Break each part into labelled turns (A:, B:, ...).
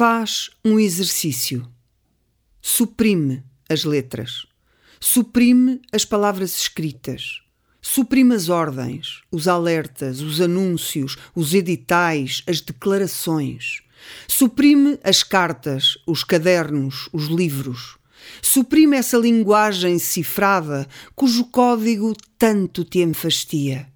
A: Faz um exercício. Suprime as letras. Suprime as palavras escritas. Suprime as ordens, os alertas, os anúncios, os editais, as declarações. Suprime as cartas, os cadernos, os livros. Suprime essa linguagem cifrada cujo código tanto te enfastia.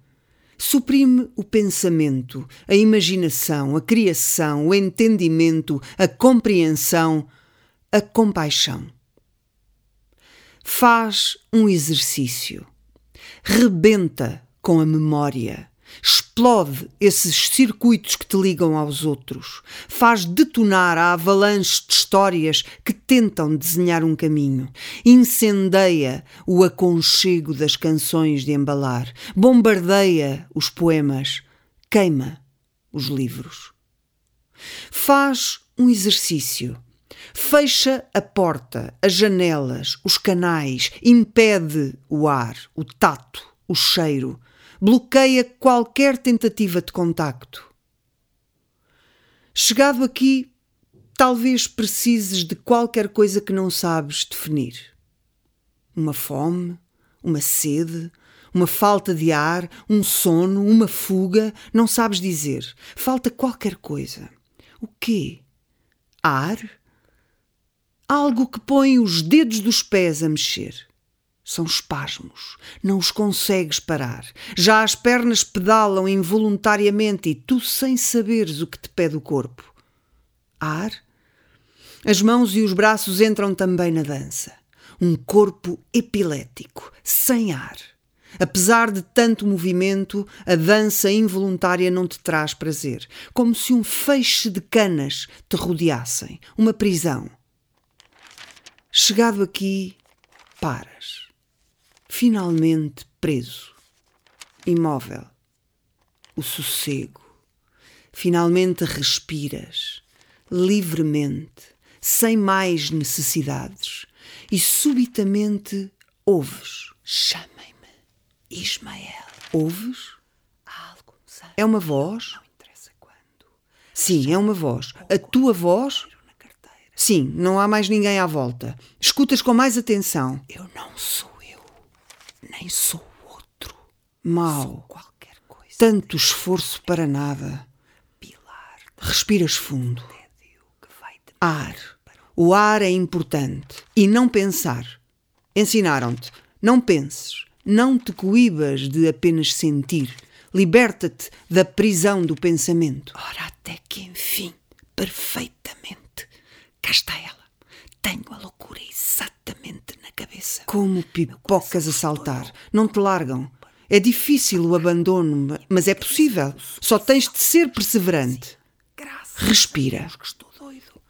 A: Suprime o pensamento, a imaginação, a criação, o entendimento, a compreensão, a compaixão. Faz um exercício. Rebenta com a memória Explode esses circuitos que te ligam aos outros. Faz detonar a avalanche de histórias que tentam desenhar um caminho. Incendeia o aconchego das canções de embalar. Bombardeia os poemas. Queima os livros. Faz um exercício. Fecha a porta, as janelas, os canais, impede o ar, o tato, o cheiro bloqueia qualquer tentativa de contacto. Chegado aqui, talvez precises de qualquer coisa que não sabes definir. Uma fome, uma sede, uma falta de ar, um sono, uma fuga, não sabes dizer. Falta qualquer coisa. O quê? Ar? Algo que põe os dedos dos pés a mexer. São espasmos, não os consegues parar. Já as pernas pedalam involuntariamente e tu sem saberes o que te pede o corpo. Ar? As mãos e os braços entram também na dança. Um corpo epilético, sem ar. Apesar de tanto movimento, a dança involuntária não te traz prazer, como se um feixe de canas te rodeassem, uma prisão. Chegado aqui, paras finalmente preso, imóvel, o sossego. Finalmente respiras, livremente, sem mais necessidades, e subitamente ouves: Chamem-me Ismael. Ouves?
B: Algo, sei.
A: É uma voz?
B: Não interessa quando.
A: Sim, é uma voz. A tua voz? Sim, não há mais ninguém à volta. Escutas com mais atenção.
B: Eu não sou nem sou outro.
A: Mal.
B: Qualquer coisa.
A: Tanto esforço para nada.
B: Pilar
A: Respiras fundo.
B: vai de
A: Ar. O ar é importante. E não pensar. Ensinaram-te. Não penses. Não te coíbas de apenas sentir. Liberta-te da prisão do pensamento.
B: Ora, até que enfim, perfeitamente. Cá está ela.
A: Como pipocas a saltar. Não te largam. É difícil o abandono, ma- mas é possível. Só tens de ser perseverante. Respira.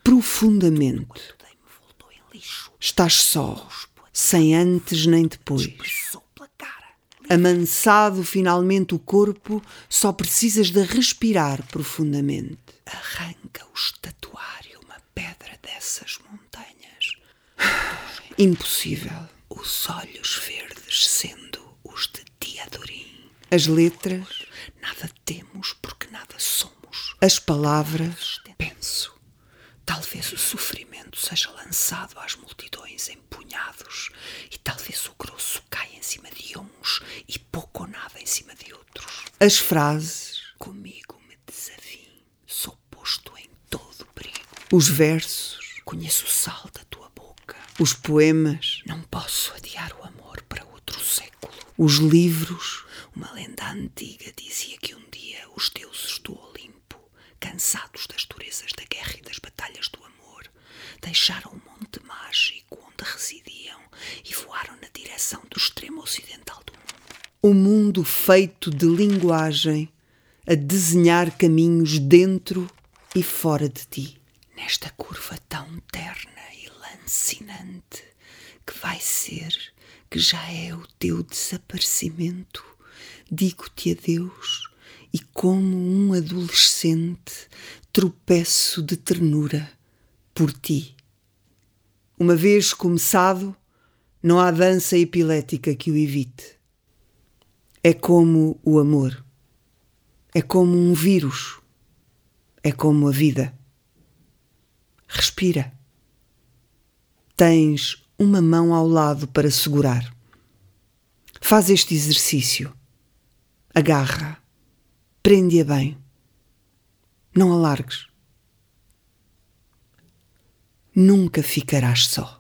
A: Profundamente. Estás só. Sem antes nem depois. Amansado finalmente o corpo, só precisas de respirar profundamente.
B: Arranca o estatuário uma pedra dessas montanhas.
A: Impossível.
B: Os olhos verdes sendo os de Diadorim.
A: As letras,
B: Nada temos porque nada somos.
A: as palavras,
B: Penso, talvez o sofrimento seja lançado às multidões em punhados e talvez o grosso caia em cima de uns e pouco ou nada em cima de outros.
A: as frases,
B: Comigo me desafio, sou posto em todo o perigo.
A: os versos,
B: Conheço o sal da tua boca.
A: os poemas,
B: Não posso adiar o amor para outro século.
A: os livros,
B: Uma lenda antiga dizia que um dia os deuses do Olimpo, cansados das durezas da guerra e das batalhas do amor, deixaram o monte mágico onde residiam e voaram na direção do extremo ocidental do mundo.
A: o mundo feito de linguagem a desenhar caminhos dentro e fora de ti.
B: Nesta curva tão terna e lancinante que vai ser, que já é o teu desaparecimento,
A: Digo-te adeus e, como um adolescente, tropeço de ternura por ti. Uma vez começado, não há dança epilética que o evite. É como o amor. É como um vírus. É como a vida. Respira. Tens uma mão ao lado para segurar. Faz este exercício. Agarra. Prende-a bem. Não alargues. Nunca ficarás só.